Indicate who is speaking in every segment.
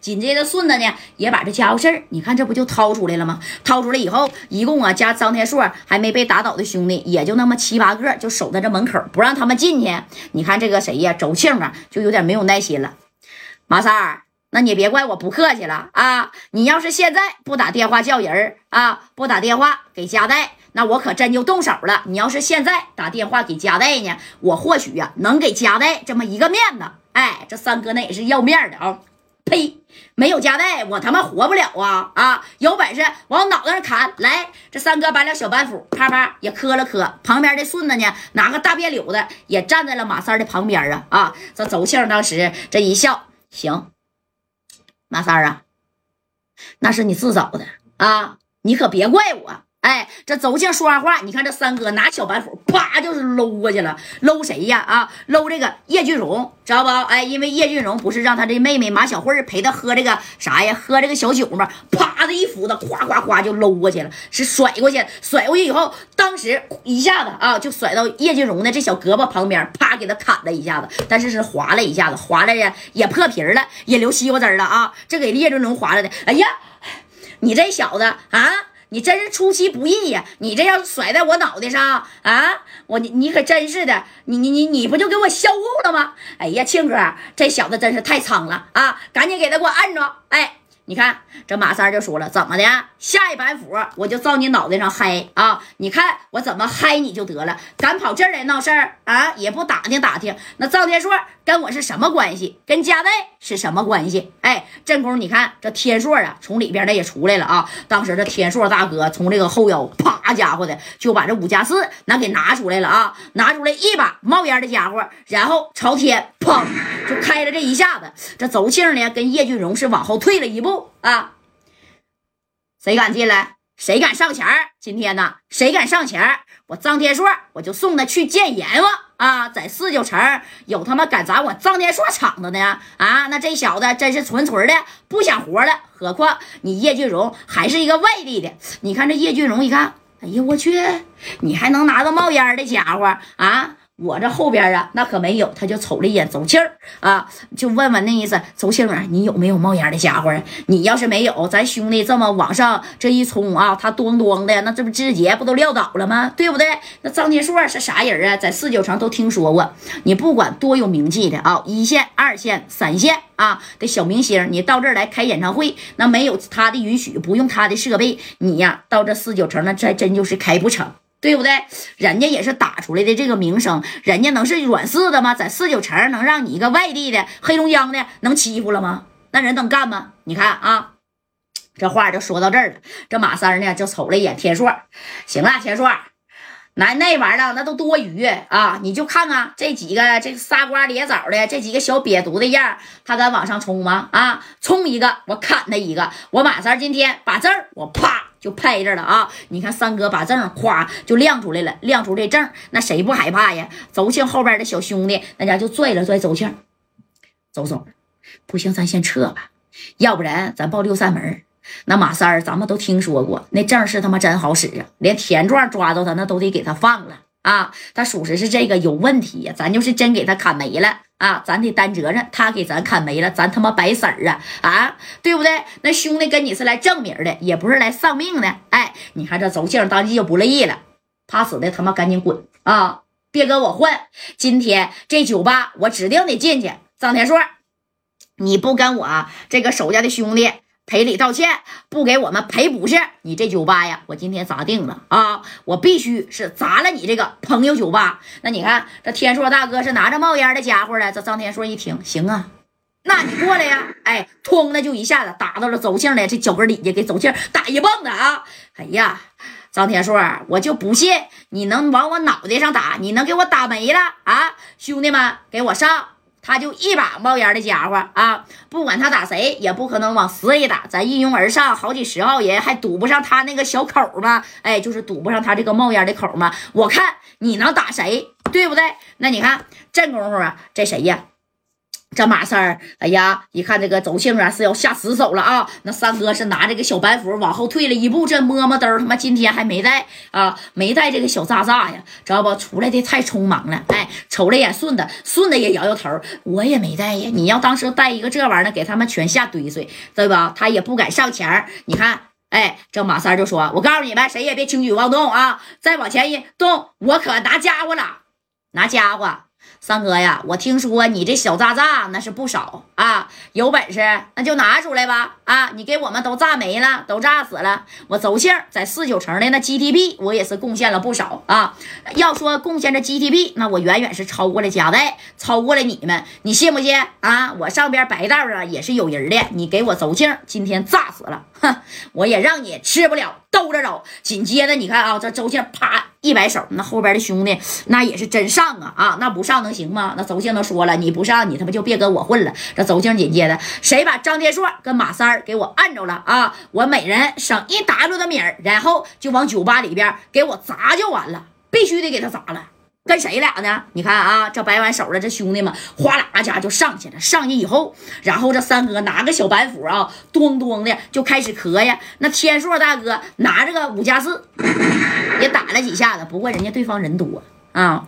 Speaker 1: 紧接着顺子呢也把这家伙事儿，你看这不就掏出来了吗？掏出来以后，一共啊加张天硕还没被打倒的兄弟也就那么七八个，就守在这门口不让他们进去。你看这个谁呀，周庆啊，就有点没有耐心了。马三儿，那你别怪我不客气了啊！你要是现在不打电话叫人啊，不打电话给加代。那我可真就动手了。你要是现在打电话给加代呢，我或许呀能给加代这么一个面子。哎，这三哥那也是要面的啊！呸，没有加代，我他妈活不了啊！啊，有本事往脑袋上砍！来，这三哥把俩小板斧啪啪也磕了磕。旁边的顺子呢，拿个大便柳子也站在了马三的旁边啊！啊，这周庆当时这一笑，行，马三啊，那是你自找的啊，你可别怪我。哎，这邹庆说完话，你看这三哥拿小板斧，啪就是搂过去了。搂谁呀？啊，搂这个叶俊荣，知道不？哎，因为叶俊荣不是让他这妹妹马小慧陪他喝这个啥呀？喝这个小酒吗？啪的一斧子，咵咵咵就搂过去了，是甩过去。甩过去以后，当时一下子啊，就甩到叶俊荣的这小胳膊旁边，啪给他砍了一下子。但是是划了一下子，划了呀也破皮了，也流西瓜汁了啊！这给叶俊荣划了的。哎呀，你这小子啊！你真是出其不意呀！你这要是甩在我脑袋上啊，我你你可真是的，你你你你不就给我销户了吗？哎呀，庆哥，这小子真是太猖了啊！赶紧给他给我按住，哎。你看这马三就说了，怎么的？下一板斧我就照你脑袋上嗨啊！你看我怎么嗨你就得了，敢跑这儿来闹事儿啊？也不打听打听，那赵天硕跟我是什么关系？跟加代是什么关系？哎，正宫，你看这天硕啊，从里边的也出来了啊！当时这天硕大哥从这个后腰，啪家伙的就把这五加四那给拿出来了啊！拿出来一把冒烟的家伙，然后朝天砰就开了这一下子。这邹庆呢，跟叶俊荣是往后退了一步。啊！谁敢进来？谁敢上前今天呢？谁敢上前我张天硕，我就送他去见阎王啊！在四九城有他妈敢砸我张天硕场子的啊！那这小子真是纯纯的不想活了。何况你叶俊荣还是一个外地的，你看这叶俊荣一看，哎呀我去，你还能拿个冒烟的家伙啊！我这后边啊，那可没有，他就瞅了一眼周庆啊，就问问那意思，周庆啊，你有没有冒烟的家伙啊？你要是没有，咱兄弟这么往上这一冲啊，他咣咣的，那这不志杰不都撂倒了吗？对不对？那张天硕是啥人啊？在四九城都听说过。你不管多有名气的啊，一线、二线、三线啊的小明星，你到这儿来开演唱会，那没有他的允许，不用他的设备，你呀到这四九城那这真就是开不成。对不对？人家也是打出来的这个名声，人家能是软柿子吗？在四九城能让你一个外地的黑龙江的能欺负了吗？那人能干吗？你看啊，这话就说到这儿了。这马三呢就瞅了一眼天硕，行了，天硕，那那玩意儿那都多余啊！你就看看这几个这仨瓜咧枣的这几个小瘪犊的样，他敢往上冲吗？啊，冲一个我砍他一个！我马三今天把证我啪。就拍着了啊！你看三哥把证咵就亮出来了，亮出这证，那谁不害怕呀？邹庆后边的小兄弟，那家就拽了拽邹庆，邹总，不行，咱先撤吧，要不然咱报六扇门。那马三儿咱们都听说过，那证是他妈真好使啊，连田壮抓到他那都得给他放了。啊，他属实是这个有问题呀，咱就是真给他砍没了啊，咱得担责任。他给咱砍没了，咱他妈白死儿啊啊，对不对？那兄弟跟你是来证明的，也不是来丧命的。哎，你看这邹庆当即就不乐意了，怕死的他妈赶紧滚啊，别跟我混！今天这酒吧我指定得进去。张天硕，你不跟我这个手下的兄弟。赔礼道歉，不给我们赔不是？你这酒吧呀，我今天砸定了啊！我必须是砸了你这个朋友酒吧。那你看，这天硕大哥是拿着冒烟的家伙了。这张天硕一听，行啊，那你过来呀！哎，通的就一下子打到了邹庆的这脚跟底下，给邹庆打一棒子啊！哎呀，张天硕，我就不信你能往我脑袋上打，你能给我打没了啊？兄弟们，给我上！他就一把冒烟的家伙啊！不管他打谁，也不可能往死里打。咱一拥而上，好几十号人，还堵不上他那个小口吗？哎，就是堵不上他这个冒烟的口吗？我看你能打谁，对不对？那你看这功夫啊，这谁呀？这马三儿，哎呀，一看这个周庆啊是要下死手了啊！那三哥是拿这个小板斧往后退了一步，这摸摸兜，他妈今天还没带啊，没带这个小炸炸呀，知道不？出来的太匆忙了，哎，瞅了眼顺子，顺子也摇摇头，我也没带呀。你要当时带一个这玩意儿，给他们全吓堆碎，对吧？他也不敢上前你看，哎，这马三就说：“我告诉你们，谁也别轻举妄动啊！再往前一动，我可拿家伙了，拿家伙。”三哥呀，我听说你这小炸炸那是不少啊，有本事那就拿出来吧！啊，你给我们都炸没了，都炸死了。我邹庆在四九城的那 GTP，我也是贡献了不少啊。要说贡献这 GTP，那我远远是超过了贾代，超过了你们，你信不信啊？我上边白道啊也是有人的，你给我邹庆今天炸死了，哼，我也让你吃不了兜着走。紧接着你看啊，这周庆啪。一摆手，那后边的兄弟那也是真上啊。啊！那不上能行吗？那周庆都说了，你不上，你他妈就别跟我混了。这周静紧接着，谁把张天硕跟马三给我按着了啊？我每人省一 W 的米儿，然后就往酒吧里边给我砸就完了，必须得给他砸了。跟谁俩呢？你看啊，这摆完手了，这兄弟们哗啦一下就上去了。上去以后，然后这三哥拿个小板斧啊，咚咚的就开始磕呀。那天硕大哥拿着个五加四，也打了几下子。不过人家对方人多啊。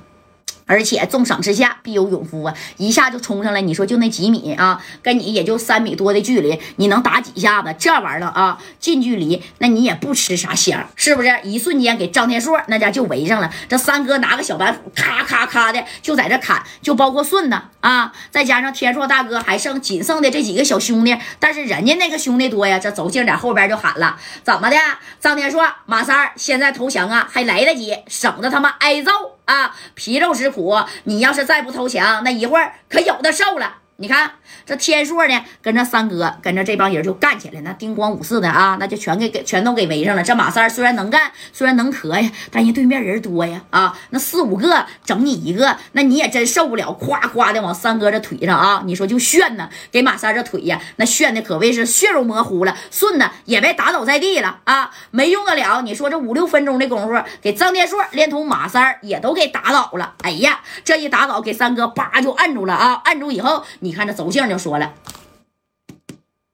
Speaker 1: 而且重赏之下必有勇夫啊！一下就冲上来，你说就那几米啊，跟你也就三米多的距离，你能打几下子？这玩意儿啊，近距离那你也不吃啥香，是不是？一瞬间给张天硕那家就围上了。这三哥拿个小板斧，咔咔咔的就在这砍，就包括顺子啊，再加上天硕大哥还剩仅剩的这几个小兄弟，但是人家那个兄弟多呀。这走劲在后边就喊了：“怎么的？张天硕、马三现在投降啊，还来得及，省得他妈挨揍。”啊，皮肉之苦，你要是再不投降，那一会儿可有的受了。你看这天硕呢，跟着三哥，跟着这帮人就干起来，那叮咣五四的啊，那就全给给全都给围上了。这马三虽然能干，虽然能磕呀，但人对面人多呀啊，那四五个整你一个，那你也真受不了，夸夸的往三哥这腿上啊，你说就炫呢，给马三这腿呀，那炫的可谓是血肉模糊了，顺的也被打倒在地了啊，没用得了。你说这五六分钟的功夫，给张天硕连同马三也都给打倒了。哎呀，这一打倒，给三哥叭就按住了啊，按住以后你。看这邹静就说了，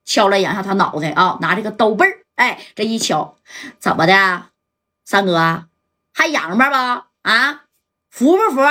Speaker 1: 敲了两下他脑袋啊，拿这个刀背儿，哎，这一敲，怎么的，三哥还洋巴不啊？服不服？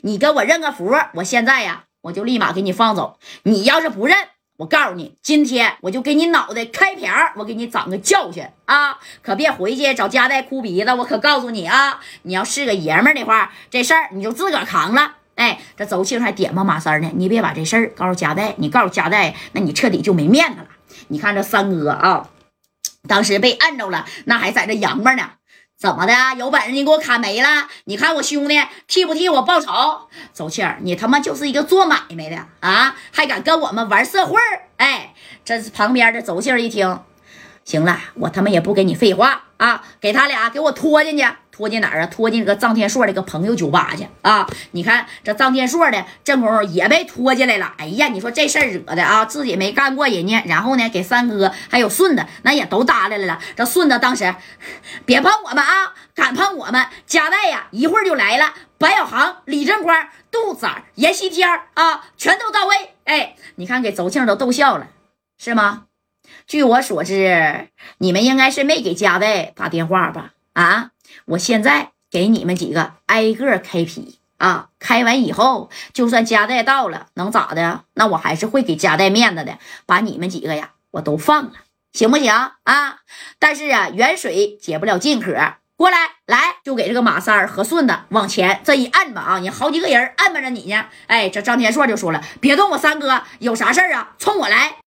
Speaker 1: 你跟我认个服，我现在呀，我就立马给你放走。你要是不认，我告诉你，今天我就给你脑袋开瓢，我给你长个教训啊！可别回去找家代哭鼻子。我可告诉你啊，你要是个爷们儿的话，这事儿你就自个儿扛了。哎，这邹庆还点吧马三呢，你别把这事儿告诉贾代，你告诉贾代，那你彻底就没面子了。你看这三哥啊，当时被按着了，那还在这扬巴呢，怎么的？有本事你给我砍没了？你看我兄弟替不替我报仇？邹庆，你他妈就是一个做买卖的啊，还敢跟我们玩社会哎，这是旁边的邹庆一听，行了，我他妈也不跟你废话啊，给他俩给我拖进去。拖进哪儿啊？拖进这个臧天硕的个朋友酒吧去啊！你看这臧天硕的正功夫也被拖进来了。哎呀，你说这事儿惹的啊，自己没干过人家，然后呢，给三哥还有顺子那也都搭来了。这顺子当时别碰我们啊，敢碰我们，加代呀，一会儿就来了。白小航、李正光、杜子、闫西天啊，全都到位。哎，你看给邹庆都逗笑了，是吗？据我所知，你们应该是没给加代打电话吧？啊？我现在给你们几个挨个开皮啊！开完以后，就算加代到了，能咋的？那我还是会给加代面子的，把你们几个呀，我都放了，行不行啊？但是啊，远水解不了近渴，过来，来，就给这个马三和顺子往前这一按吧啊！你好几个人按巴着你呢。哎，这张天硕就说了，别动我三哥，有啥事儿啊，冲我来。